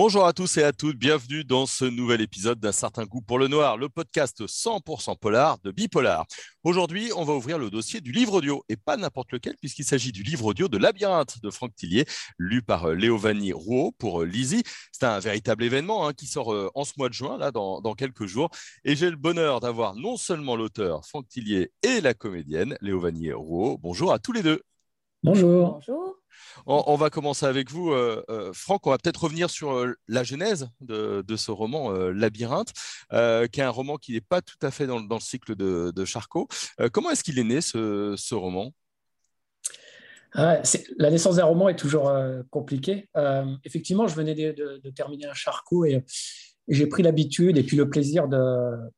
Bonjour à tous et à toutes, bienvenue dans ce nouvel épisode d'un certain goût pour le noir, le podcast 100% polar de Bipolar. Aujourd'hui, on va ouvrir le dossier du livre audio, et pas n'importe lequel, puisqu'il s'agit du livre audio de Labyrinthe de Franck Tillier, lu par euh, Léovanie Rouault pour euh, Lizzie. C'est un véritable événement hein, qui sort euh, en ce mois de juin, là, dans, dans quelques jours, et j'ai le bonheur d'avoir non seulement l'auteur Franck Tillier et la comédienne Léovanie Rouault. Bonjour à tous les deux. Bonjour. Bonjour. On, va commencer avec vous, euh, euh, Franck. On va peut-être revenir sur euh, la genèse de, ce roman Labyrinthe, qui est un roman qui n'est pas tout à fait dans, le cycle de, Charcot. comment est-ce qu'il est né ce, roman? Ah, La naissance d'un roman est toujours compliquée. effectivement, je venais de, terminer un Charcot et, j'ai pris l'habitude et puis le plaisir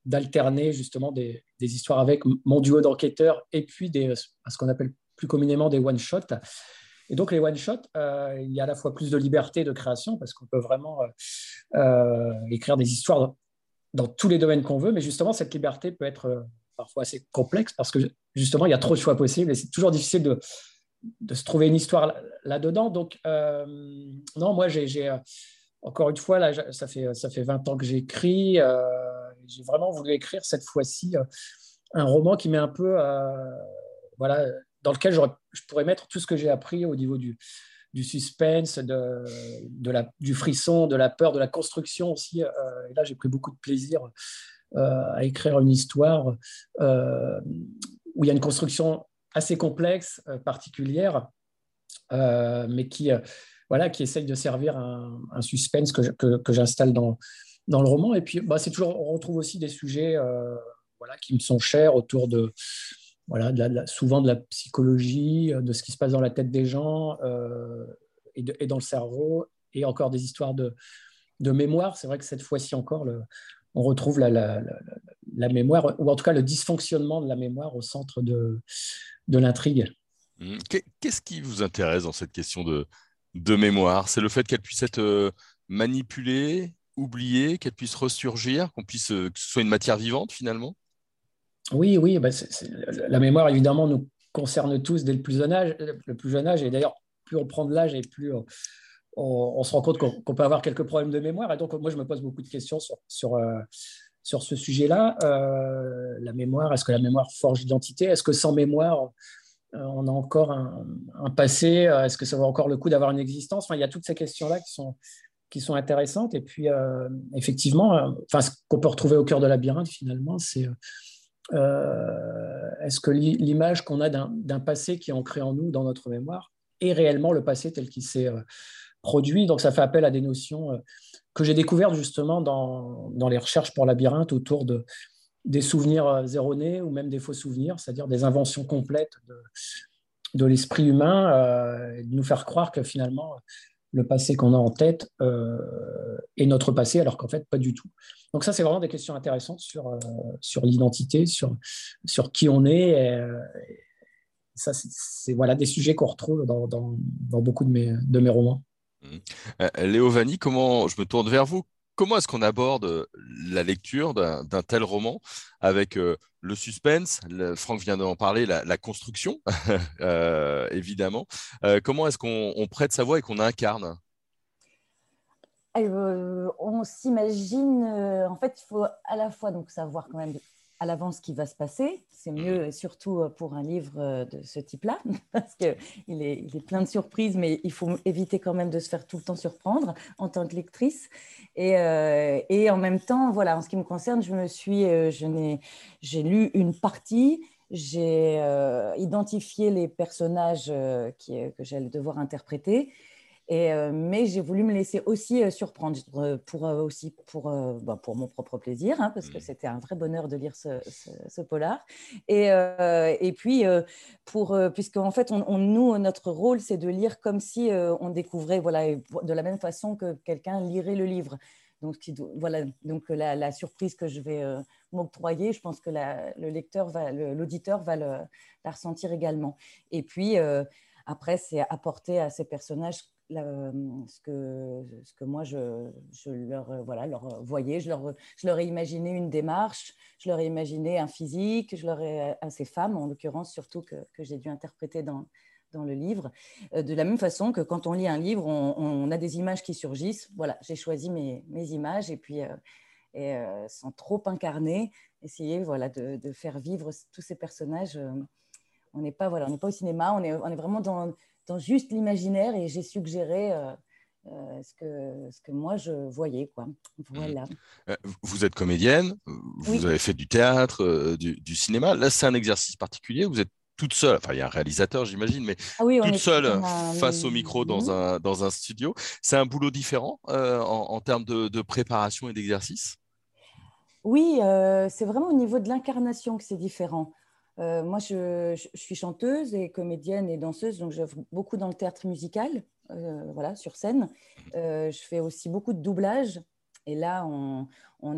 d'alterner justement des, des, histoires avec mon duo d'enquêteurs et puis des, ce qu'on appelle plus communément des one-shots. Et donc, les one-shots, euh, il y a à la fois plus de liberté de création parce qu'on peut vraiment euh, euh, écrire des histoires dans, tous les domaines qu'on veut, mais justement, cette liberté peut être parfois assez complexe parce que justement, il y a trop de choix possibles et c'est toujours difficile de, se trouver une histoire là-dedans. Donc, non, moi, j'ai encore une fois, là, ça fait, ça fait 20 ans que j'écris. j'ai vraiment voulu écrire cette fois-ci un roman qui met un peu voilà, dans lequel je pourrais mettre tout ce que j'ai appris au niveau du, suspense, de, du frisson, de la peur, de la construction aussi. Euh, et là, j'ai pris beaucoup de plaisir euh, à écrire une histoire euh, où il y a une construction assez complexe, particulière, mais qui, voilà, qui essaye de servir un, un suspense que j'installe dans, dans le roman. Et puis, bah, c'est toujours, on retrouve aussi des sujets voilà, qui me sont chers autour de voilà, souvent de la psychologie, euh, de ce qui se passe dans la tête des gens euh, et, dans le cerveau, et encore des histoires de, mémoire. C'est vrai que cette fois-ci encore, on retrouve la, mémoire, ou en tout cas le dysfonctionnement de la mémoire au centre de, l'intrigue. Mmh. Qu'est-ce qui vous intéresse dans cette question de, mémoire? C'est le fait qu'elle puisse être euh, manipulée, oubliée, qu'elle puisse ressurgir, qu'on puisse, que ce soit une matière vivante finalement? Oui, oui, bah, la mémoire, évidemment, nous concerne tous dès le plus jeune âge. Le plus jeune âge et d'ailleurs, plus on prend de l'âge et plus on, se rend compte qu'on peut avoir quelques problèmes de mémoire. Et donc, moi, je me pose beaucoup de questions sur, sur, euh, sur ce sujet-là. Euh, la mémoire, est-ce que la mémoire forge l'identité? Est-ce que sans mémoire, euh, on a encore un, passé? Est-ce que ça vaut encore le coup d'avoir une existence? Enfin, Il y a toutes ces questions-là qui sont, qui sont intéressantes. Et puis, effectivement, enfin, ce qu'on peut retrouver au cœur de labyrinthe, finalement, c'est euh, est-ce que l'image qu'on a d'un passé qui est ancré en nous, dans notre mémoire, est réellement le passé tel qu'il s'est euh, produit? Donc ça fait appel à des notions euh, que j'ai découvertes justement dans, dans, les recherches pour labyrinthe autour de, des souvenirs erronés ou même des faux souvenirs, c'est-à-dire des inventions complètes de, de l'esprit humain, de nous faire croire que finalement le passé qu'on a en tête euh, est notre passé, alors qu'en fait, pas du tout. Donc ça, c'est vraiment des questions intéressantes sur, euh, sur l'identité, sur, sur qui on est. Et, euh, ça, c'est voilà, des sujets qu'on retrouve dans, dans, dans, beaucoup de mes, de mes romans. Mmh. Léo Vanni, comment, je me tourne vers vous, comment est-ce qu'on aborde euh, la lecture d'un tel roman avec euh, le suspense Franck vient d'en parler, la, construction, euh, évidemment. comment est-ce qu'on prête sa voix et qu'on incarne? On s'imagine, en fait, il faut à la fois donc savoir quand même à l'avance ce qui va se passer. C'est mieux, mmh. surtout euh, pour un livre euh, de ce type-là, parce qu'il est, il est plein de surprises, mais il faut éviter quand même de se faire tout le temps surprendre en tant que lectrice. Et, euh, et en même temps, voilà, en ce qui me concerne, je me suis, je j'ai lu une partie, j'ai identifié les personnages qui, que j'allais devoir interpréter. Euh, mais j'ai voulu me laisser aussi euh, surprendre euh, pour, aussi pour, bah, pour mon propre plaisir, hein, parce que mmh. c'était un vrai bonheur de lire ce, polar. Et, et puis, pour, puisque en fait, on, nous, notre rôle, c'est de lire comme si on découvrait voilà, de la même façon que quelqu'un lirait le livre. Donc, voilà, donc la, la surprise que je vais m'octroyer, je pense que le lecteur, va, l'auditeur va le, la ressentir également. Et puis, après, c'est apporter à ces personnages ce, que, ce que moi, je, je, leur, voilà, leur voyais. Je leur, je leur ai imaginé une démarche, je leur ai imaginé un physique, je leur ai, à ces femmes, en l'occurrence, surtout que, que j'ai dû interpréter dans, dans le livre. de la même façon que quand on lit un livre, on, a des images qui surgissent. Voilà, j'ai choisi mes, images et puis et, sans trop incarner, essayer voilà, de, faire vivre tous ces personnages. on n'est pas, voilà, pas au cinéma, on est, on est vraiment dans, dans juste l'imaginaire et j'ai suggéré euh, ce, que, ce que moi je voyais. Quoi. Voilà. Euh, vous êtes comédienne, vous avez fait du théâtre, euh, du, cinéma. Là, c'est un exercice particulier. Vous êtes toute seule, enfin il y a un réalisateur j'imagine, mais ah toute seule face au micro dans mhm. un, dans un studio. C'est un boulot différent en, termes de, préparation et d'exercice? Oui, c'est vraiment au niveau de l'incarnation que c'est différent. Moi, je, suis chanteuse et comédienne et danseuse, donc j'œuvre beaucoup dans le théâtre musical. Euh, voilà, sur scène. Euh, je fais aussi beaucoup de doublage. Et là, on,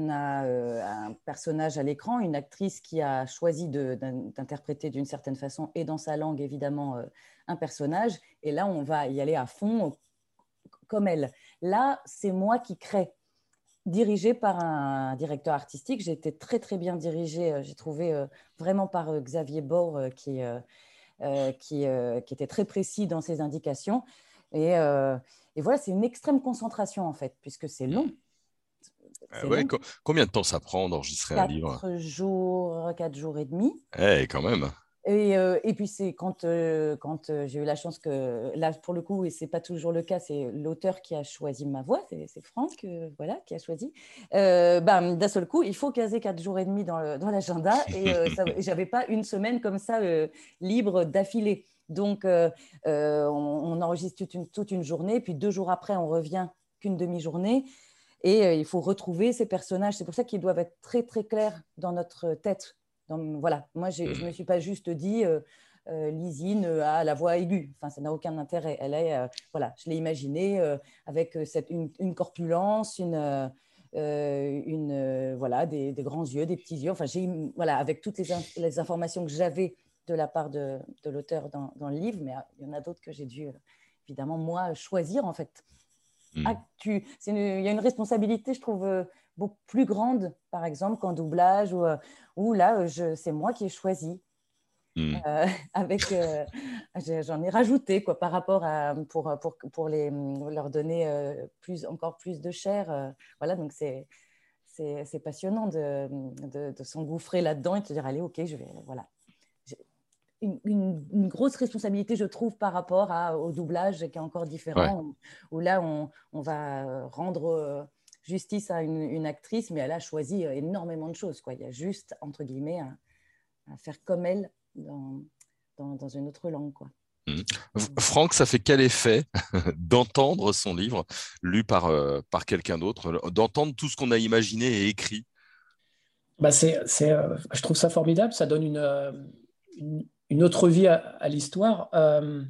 a euh, un personnage à l'écran, une actrice qui a choisi d'interpréter d'une certaine façon et dans sa langue, évidemment, un personnage. Et là, on va y aller à fond comme elle. Là, c'est moi qui crée, dirigée par un directeur artistique. J'ai été très, très bien dirigée, j'ai trouvé vraiment par Xavier Bord, qui, qui, qui, était très précis dans ses indications. Euh, et, voilà, c'est une extrême concentration en fait, puisque c'est long. Ah combien de temps ça prend d'enregistrer un livre? Quatre jours, quatre jours et demi. Eh, quand même. Et, euh, et, puis c'est quand, euh, quand j'ai eu la chance que, là pour le coup, et c'est pas toujours le cas, c'est l'auteur qui a choisi ma voix, c'est Franck voilà, qui a choisi. D'un seul coup, il faut caser quatre jours et demi dans l'agenda et j'avais pas une semaine comme ça libre d'affilée. Donc, euh, euh, on, enregistre toute une, toute une, journée, puis deux jours après, on revient qu'une demi-journée. Et euh, il faut retrouver ces personnages. C'est pour ça qu'ils doivent être très, très clairs dans notre tête. Voilà, moi, je ne me suis pas juste dit Lysine a la voix aiguë. Enfin, ça n'a aucun intérêt. Elle est, voilà, je l'ai imaginé avec cette, une, corpulence, une. une, voilà, des, grands yeux, des petits yeux. Enfin, j'ai, voilà, avec toutes les, les informations que j'avais de la part de, l'auteur dans, le livre, mais euh, il y en a d'autres que j'ai dû, euh, évidemment, moi, choisir, en fait. Hmm. il y a une responsabilité, je trouve, euh, beaucoup plus grande, par exemple, qu'en doublage, où, où là, c'est moi qui ai choisi. Hmm. avec j'en ai rajouté quoi par rapport à pour pour, pour les leur donner plus encore plus de chair voilà donc c'est c'est passionnant de, de, de s'engouffrer là-dedans et de se dire allez ok je vais voilà une, grosse responsabilité, je trouve, par rapport à, au doublage qui est encore différent, où, là, on, va rendre euh, justice à une, actrice, mais elle a choisi énormément de choses. Quoi. Il y a juste, entre guillemets, à, faire comme elle dans, dans, une autre langue. Quoi. Mmh. Franck, ça fait quel effet d'entendre son livre lu par, euh, par quelqu'un d'autre, d'entendre tout ce qu'on a imaginé et écrit? Bah c'est, euh, Je trouve ça formidable, ça donne une, une, une autre vie à, l'histoire. Euh,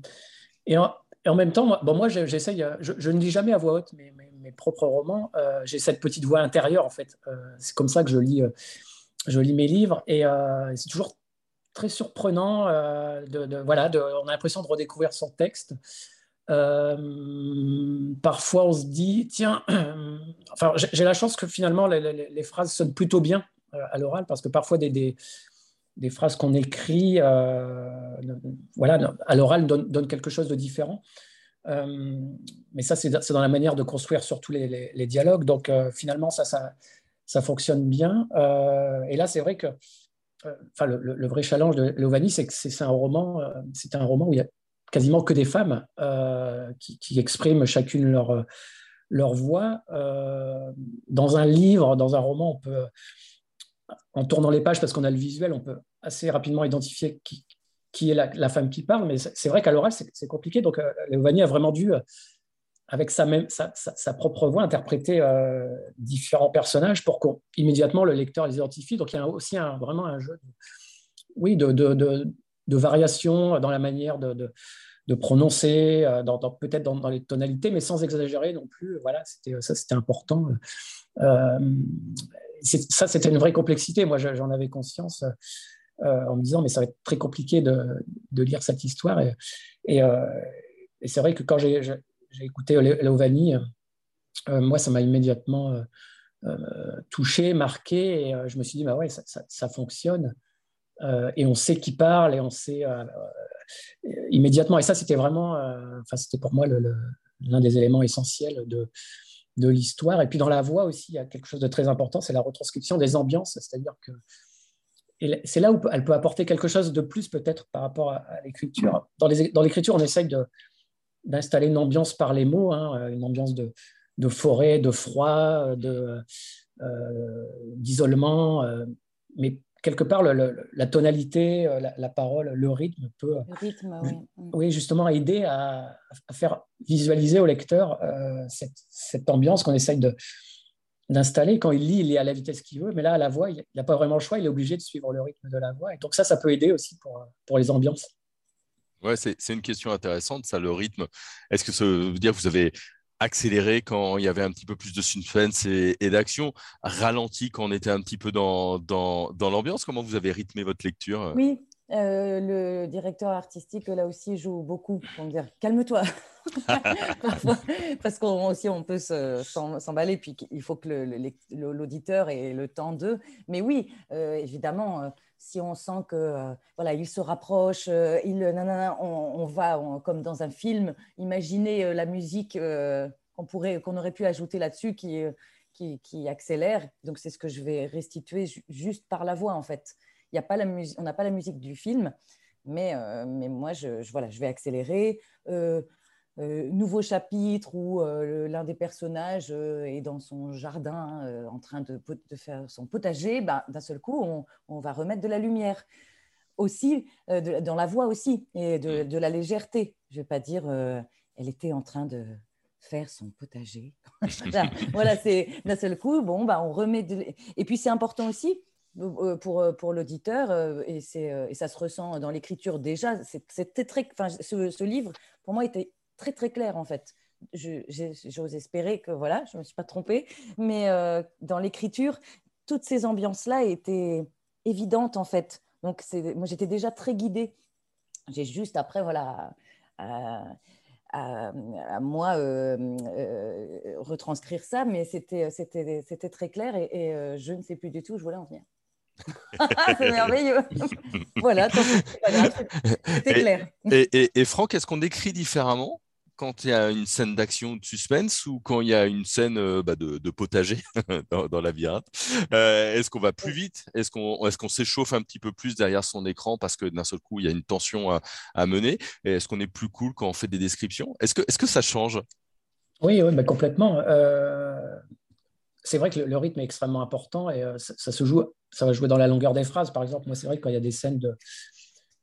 et, en, même temps, bon, moi, j'essaye, je, ne lis jamais à voix haute mes, mes, propres romans. Euh, j'ai cette petite voix intérieure, en fait. Euh, c'est comme ça que je lis, je lis mes livres. Et c'est toujours très surprenant. voilà, on a l'impression de redécouvrir son texte. parfois, on se dit, tiens, enfin, j'ai la chance que finalement les, phrases sonnent plutôt bien à l'oral, parce que parfois des, des, phrases qu'on écrit euh, voilà, à l'oral donnent quelque chose de différent. Euh, mais ça, c'est dans la manière de construire surtout les, les, dialogues. Donc, euh, finalement, ça, ça, fonctionne bien. et là, c'est vrai que enfin, le, vrai challenge de Lovani, c'est que c'est un roman, un roman où il y a quasiment que des femmes qui, qui, expriment chacune leur, leur voix. dans un livre, dans un roman, on peut en tournant les pages, parce qu'on a le visuel, on peut assez rapidement identifier qui, qui est la, femme qui parle, mais c'est vrai qu'à l'oral, c'est compliqué. Donc, euh, Léovanie a vraiment dû, euh, avec sa, propre voix, interpréter euh, différents personnages pour qu'immédiatement le lecteur les identifie. Donc, il y a aussi vraiment un jeu oui, de, de, de, variation dans la manière de, prononcer, peut-être dans, les tonalités, mais sans exagérer non plus. Voilà, ça, c'était important ça, c'était une vraie complexité. Moi, j'en avais conscience euh, en me disant, mais ça va être très compliqué de, lire cette histoire. Et, euh, c'est vrai que quand j'ai écouté Léovanie, euh, moi, ça m'a immédiatement touché, marqué. Et je me suis dit, bah ouais, ça, ça, fonctionne. et on sait qui parle et on sait. immédiatement. Et ça, c'était vraiment, enfin, c'était pour moi l'un des éléments essentiels de, de l'histoire. Et puis dans la voix aussi, il y a quelque chose de très important, c'est la retranscription des ambiances, c'est-à-dire que c'est là où elle peut apporter quelque chose de plus peut-être par rapport à, l'écriture. Dans l'écriture, on essaye d'installer une ambiance par les mots, hein, une ambiance de, de, forêt, de froid, d'isolement, euh, mais quelque part, la tonalité, euh, la, parole, le rythme peut, le rythme, oui. oui. justement, aider à, faire visualiser au lecteur euh, cette, ambiance qu'on essaye de, d'installer. Quand il lit, il est à la vitesse qu'il veut, mais là, à la voix, il n'a pas vraiment le choix, il est obligé de suivre le rythme de la voix. Et donc ça, ça peut aider aussi pour, pour les ambiances. Ouais, c'est, c'est une question intéressante, ça, le rythme. Est-ce que ça veut dire que vous avez accéléré quand il y avait un petit peu plus de suspense et, d'action, ralenti quand on était un petit peu dans, dans, dans l'ambiance? Comment vous avez rythmé votre lecture? Oui, euh, le directeur artistique, là aussi, joue beaucoup pour me dire calme-toi. Parce qu'on aussi, on peut s'emballer, puis il faut que l'auditeur ait le temps d'eux. Mais oui, euh, évidemment, euh, si on sent que voilà, il se rapproche, il, on, va comme dans un film, imaginer la musique qu'on pourrait, qu'on aurait pu ajouter là-dessus qui, qui, qui, accélère. Donc c'est ce que je vais restituer juste par la voix en fait. Y a pas la on n'a pas la musique du film, mais, mais moi je, voilà, je vais accélérer. Euh, nouveau chapitre où euh, l'un des personnages euh, est dans son jardin en train de, faire son potager, ben, d'un seul coup, on, va remettre de la lumière. Aussi, dans la voix aussi, et de, la légèreté. Je ne vais pas dire, elle était en train de faire son potager. voilà, c'est d'un seul coup, bon, ben, on remet. Et puis, c'est important aussi pour, pour l'auditeur, et, et, ça se ressent dans l'écriture déjà. C'était très, ce, ce, livre, pour moi, était très très clair en fait. J'ose espérer que voilà, je ne me suis pas trompée, mais euh, dans l'écriture, toutes ces ambiances-là étaient évidentes en fait. Donc moi j'étais déjà très guidée. J'ai juste après voilà à, moi euh, euh, retranscrire ça, mais c'était très clair et, je ne sais plus du tout où je voulais en venir. C'est merveilleux. voilà, c'était clair. Et, et, et Franck, est-ce qu'on écrit différemment quand il y a une scène d'action de suspense ou quand il y a une scène euh, bah, de, potager dans, la labyrinthe euh, Est-ce qu'on va plus vite? Est-ce qu'on est qu'on s'échauffe un petit peu plus derrière son écran parce que d'un seul coup, il y a une tension à, mener? Est-ce qu'on est plus cool quand on fait des descriptions? Est-ce que, est -ce que ça change? Oui, oui complètement. Euh, c'est vrai que le, rythme est extrêmement important et ça, se joue, ça va jouer dans la longueur des phrases. Par exemple, moi, c'est vrai que quand il y a des scènes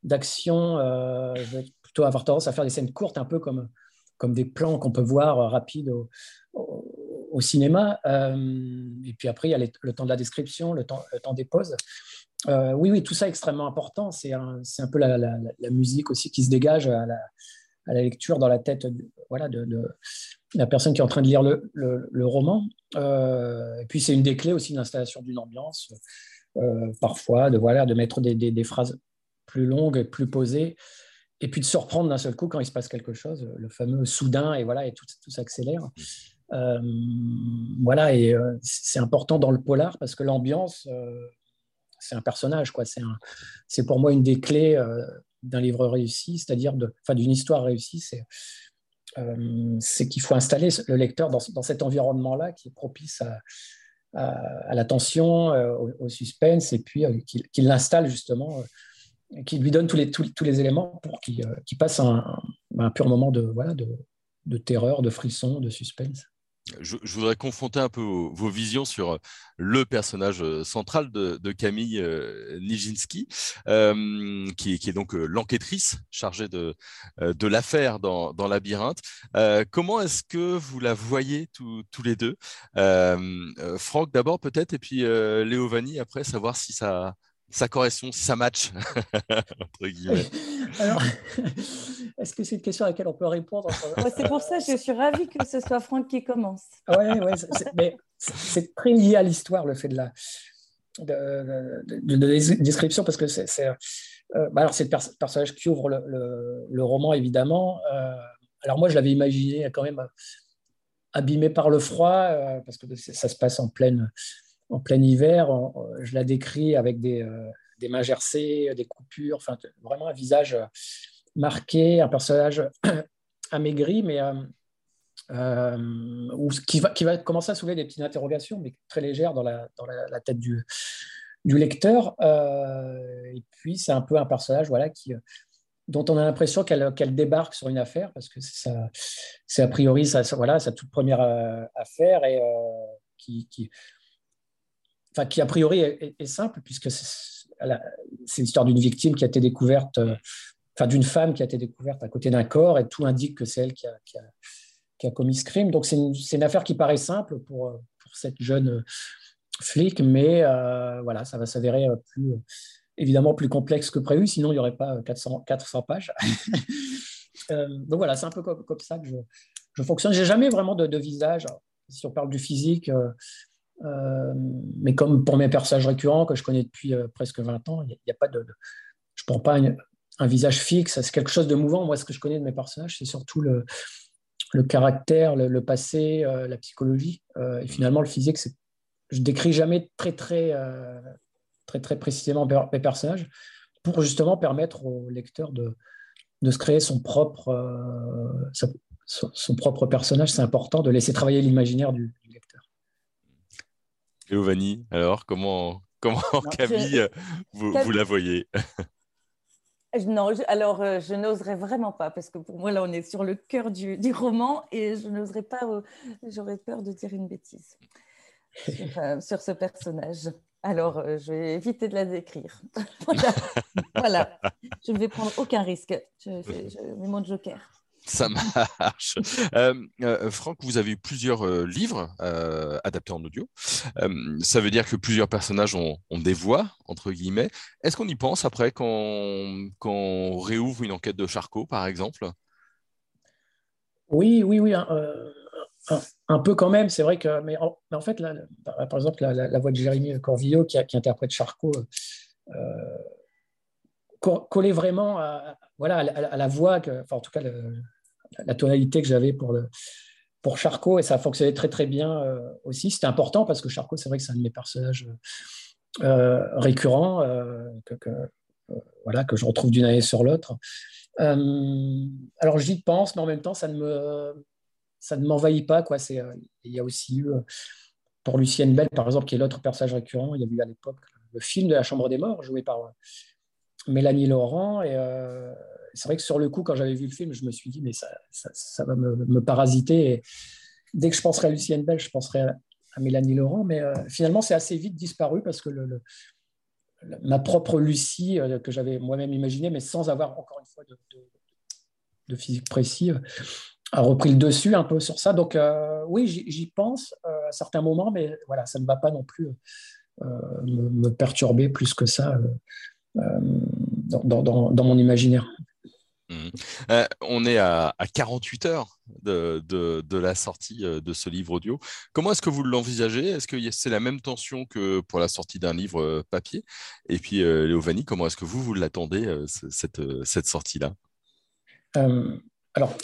d'action, je vais plutôt avoir tendance à faire des scènes courtes, un peu comme comme des plans qu'on peut voir euh, rapides au, cinéma. Euh, et puis après, il y a le temps de la description, le temps, des pauses. Euh, oui, oui, tout ça est extrêmement important. C'est un, un, peu la, la, musique aussi qui se dégage à la, à la lecture dans la tête voilà, de, la personne qui est en train de lire le, roman. et puis, c'est une des clés aussi de l'installation d'une ambiance, parfois, de, voilà, de mettre des, phrases plus longues et plus posées et puis de se reprendre d'un seul coup quand il se passe quelque chose, le fameux soudain, et voilà, et tout, tout s'accélère. Euh, voilà, et euh, c'est important dans le polar parce que l'ambiance, euh, c'est un personnage, quoi. C'est pour moi une des clés d'un livre réussi, c'est-à-dire de, d'une histoire réussie, c'est, c'est qu'il faut installer le lecteur dans, dans cet environnement-là qui est propice à, à, tension, au, suspense, et puis qu'il, qu'il l'installe justement qui lui donne tous les, tous, les éléments pour qu'il euh, passe un, un, pur moment de, voilà, de, de, terreur, de frisson, de suspense. Je, voudrais confronter un peu vos, visions sur euh, le personnage euh, central de, Camille Nijinsky, qui, qui, est donc l'enquêtrice chargée de, de l'affaire dans, dans, Labyrinthe. comment est-ce que vous la voyez tous les deux? Franck d'abord peut-être, et puis Léo Vanni après, savoir si ça, ça correspond, ça match, entre guillemets. Alors, est-ce que c'est une question à laquelle on peut répondre C'est pour ça que je suis ravie que ce soit Franck qui commence. Oui, ouais, mais c'est très lié à l'histoire, le fait de la de, description, parce que c'est euh, bah alors c'est le personnage qui ouvre le, le, roman, évidemment. Euh, alors moi, je l'avais imaginé quand même abîmé par le froid, euh, parce que ça se passe en pleine en plein hiver, je la décris avec des, euh, des mains gercées, des coupures, enfin, vraiment un visage euh, marqué, un personnage amaigri, mais qui, va, qui va commencer à soulever des petites interrogations, mais très légères dans la, dans la, tête du, du lecteur. et puis, c'est un peu un personnage voilà, qui, dont on a l'impression qu'elle débarque sur une affaire, parce que c'est a priori sa, voilà, sa toute première affaire, et qui, enfin, qui a priori est, simple, puisque c'est l'histoire d'une victime qui a été découverte, euh, enfin d'une femme qui a été découverte à côté d'un corps, et tout indique que c'est elle qui a, commis ce crime. Donc c'est une, affaire qui paraît simple pour, pour cette jeune flic, mais euh, voilà, ça va s'avérer plus évidemment plus complexe que prévu, sinon il n'y aurait pas 400, 400 pages. Euh, donc voilà, c'est un peu comme, ça que je, je fonctionne. Jamais vraiment de, visage. Si on parle du physique, euh, mais comme pour mes personnages récurrents que je connais depuis euh, presque 20 ans, il n'y a, pas de, je ne prends pas un visage fixe, c'est quelque chose de mouvant. Moi, ce que je connais de mes personnages, c'est surtout le, le caractère, le, passé, euh, la psychologie. et finalement, le physique, c'est, je décris jamais très, très, très, très précisément mes personnages pour justement permettre au lecteur de, de se créer son propre, son, propre personnage. C'est important de laisser travailler l'imaginaire du, Léovanie, alors comment, comment Camille, vous, la voyez? Non, alors euh, je n'oserais vraiment pas parce que pour moi là on est sur le cœur du, roman et je n'oserais pas, euh, j'aurais peur de dire une bêtise sur, euh, ce personnage. Alors je vais éviter de la décrire. voilà. je ne vais prendre aucun risque. Je, je mets mon joker. Ça marche. Euh, euh, Franck, vous avez eu plusieurs euh, livres adaptés en audio. ça veut dire que plusieurs personnages ont, des voix, entre guillemets. Est-ce qu'on y pense après quand, on réouvre une enquête de Charcot, par exemple? Oui, oui, oui. Un, peu quand même. C'est vrai que. Mais en, fait, par exemple, la, voix de Jérémy Corvillo qui, interprète Charcot collait vraiment à, voilà, à, la voix, que, enfin, en tout cas, la tonalité que j'avais pour, pour Charcot, et ça a fonctionné très très bien euh, aussi. C'était important parce que Charcot, c'est vrai que c'est un de mes personnages euh, récurrents euh, que, voilà, que je retrouve d'une année sur l'autre. alors j'y pense, mais en même temps, ça ne me ça ne m'envahit pas. Quoi. C'est, il y a aussi eu, pour Lucienne Bell, par exemple, qui est l'autre personnage récurrent, il y a eu à l'époque le film de la Chambre des Morts, joué par Mélanie Laurent. Et euh, c'est vrai que sur le coup, quand j'avais vu le film, je me suis dit, mais ça, va me, parasiter. Dès que je penserai à Lucienne Bell, je penserai à, Mélanie Laurent. Mais euh, finalement, c'est assez vite disparu parce que ma propre Lucie, euh, que j'avais moi-même imaginée, mais sans avoir encore une fois de, physique précis, a repris le dessus un peu sur ça. Donc oui, j'y pense à certains moments, mais voilà, ça ne va pas non plus me, perturber plus que ça dans, mon imaginaire. Mmh. Euh, on est à, 48 heures de, la sortie euh, de ce livre audio. Comment est-ce que vous l'envisagez? Est-ce que c'est la même tension que pour la sortie d'un livre euh, papier? Et puis, Léovanie, comment est-ce que vous, vous l'attendez, cette, cette sortie-là? Alors,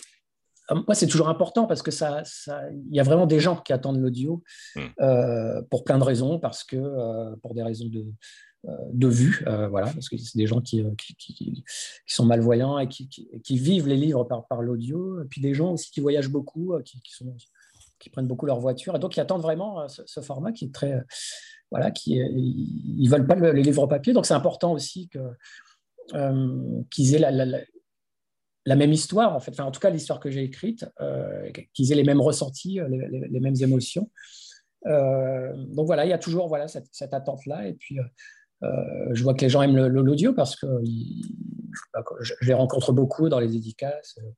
moi, c'est toujours important parce que ça, il y a vraiment des gens qui attendent l'audio mmh. pour plein de raisons, parce que pour des raisons de, euh, de vue, euh, voilà, parce que c'est des gens qui, euh, qui, sont malvoyants et qui, vivent les livres par, par l'audio, et puis des gens aussi qui voyagent beaucoup, qui, qui prennent beaucoup leur voiture, et donc qui attendent vraiment ce, format qui est très, voilà, qui ils veulent pas les livres papier, donc c'est important aussi que qu'ils aient la, la, même histoire, en fait, enfin, en tout cas l'histoire que j'ai écrite, qu'ils aient les mêmes ressentis, les, mêmes émotions. donc voilà, il y a toujours voilà, cette, cette attente-là. Et puis, euh, je vois que les gens aiment l'audio parce que je les rencontre beaucoup dans les dédicaces, euh,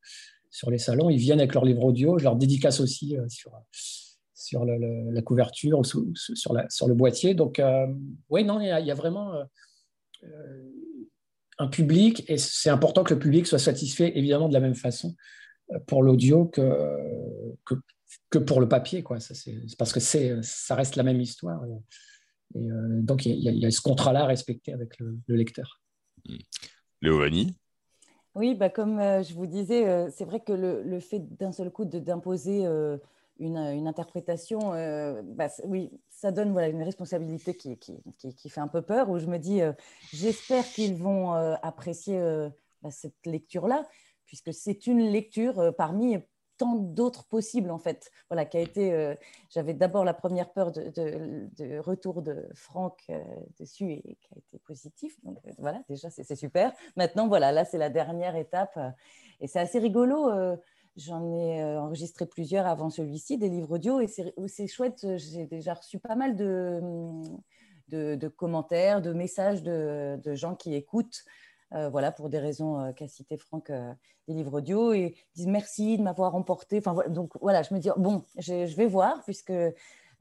sur les salons. Ils viennent avec leur livre audio. Je leur dédicace aussi euh, sur, sur la couverture ou sur, sur le boîtier. Donc, oui, non, il y, a, vraiment un public et c'est important que le public soit satisfait évidemment de la même façon pour l'audio que, que, pour le papier. Quoi. Ça, parce que ça reste la même histoire. Et euh, donc, il y, a ce contrat-là à respecter avec le, lecteur. Hmm. Léovanie? Oui, bah, comme euh, je vous disais, euh, c'est vrai que le, fait d'un seul coup d'imposer une, une, interprétation, bah, oui, ça donne voilà, une responsabilité qui, qui, qui, fait un peu peur, où je me dis, j'espère qu'ils vont apprécier à cette lecture-là, puisque c'est une lecture parmi tant d'autres possibles en fait. Voilà, qui a été. Euh, j'avais d'abord la première peur de, retour de Franck euh, dessus et qui a été positif. Donc euh, voilà, déjà c'est super. Maintenant voilà, là c'est la dernière étape et c'est assez rigolo. J'en ai enregistré plusieurs avant celui-ci, des livres audio, et c'est chouette. J'ai déjà reçu pas mal de, de, commentaires, de messages de, gens qui écoutent euh, voilà, pour des raisons euh, qu'a cité Franck, euh, des livres audio, et disent merci de m'avoir emporté. Enfin, donc voilà, je me dis, bon, je, vais voir, puisque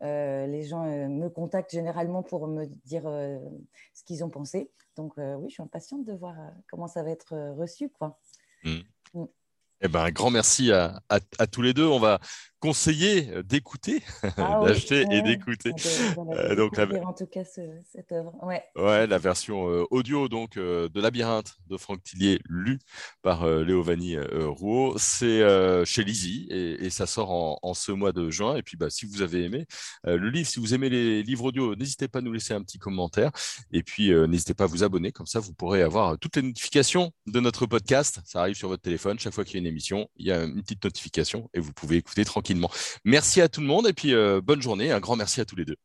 les gens me contactent généralement pour me dire ce qu'ils ont pensé. Donc oui, je suis impatiente de voir comment ça va être reçu. Quoi. Mmh. Mmh. Eh ben, un grand merci à, tous les deux. On va conseiller d'écouter, ah d'acheter et d'écouter. Euh, donc, en tout cas cette œuvre. Ouais. ouais la version euh, audio donc euh, de Labyrinthe de Franck Tillier, lu par Léo Vanni Rouault. C'est chez Lizzie et, ça sort en, ce mois de juin. Et puis, bah, si vous avez aimé le livre, si vous aimez les livres audio, n'hésitez pas à nous laisser un petit commentaire. Et puis, n'hésitez pas à vous abonner. Comme ça, vous pourrez avoir toutes les notifications de notre podcast. Ça arrive sur votre téléphone chaque fois qu'il y a une émission. Il y a une petite notification et vous pouvez écouter tranquillement. Merci à tout le monde et puis euh, bonne journée. Un grand merci à tous les deux.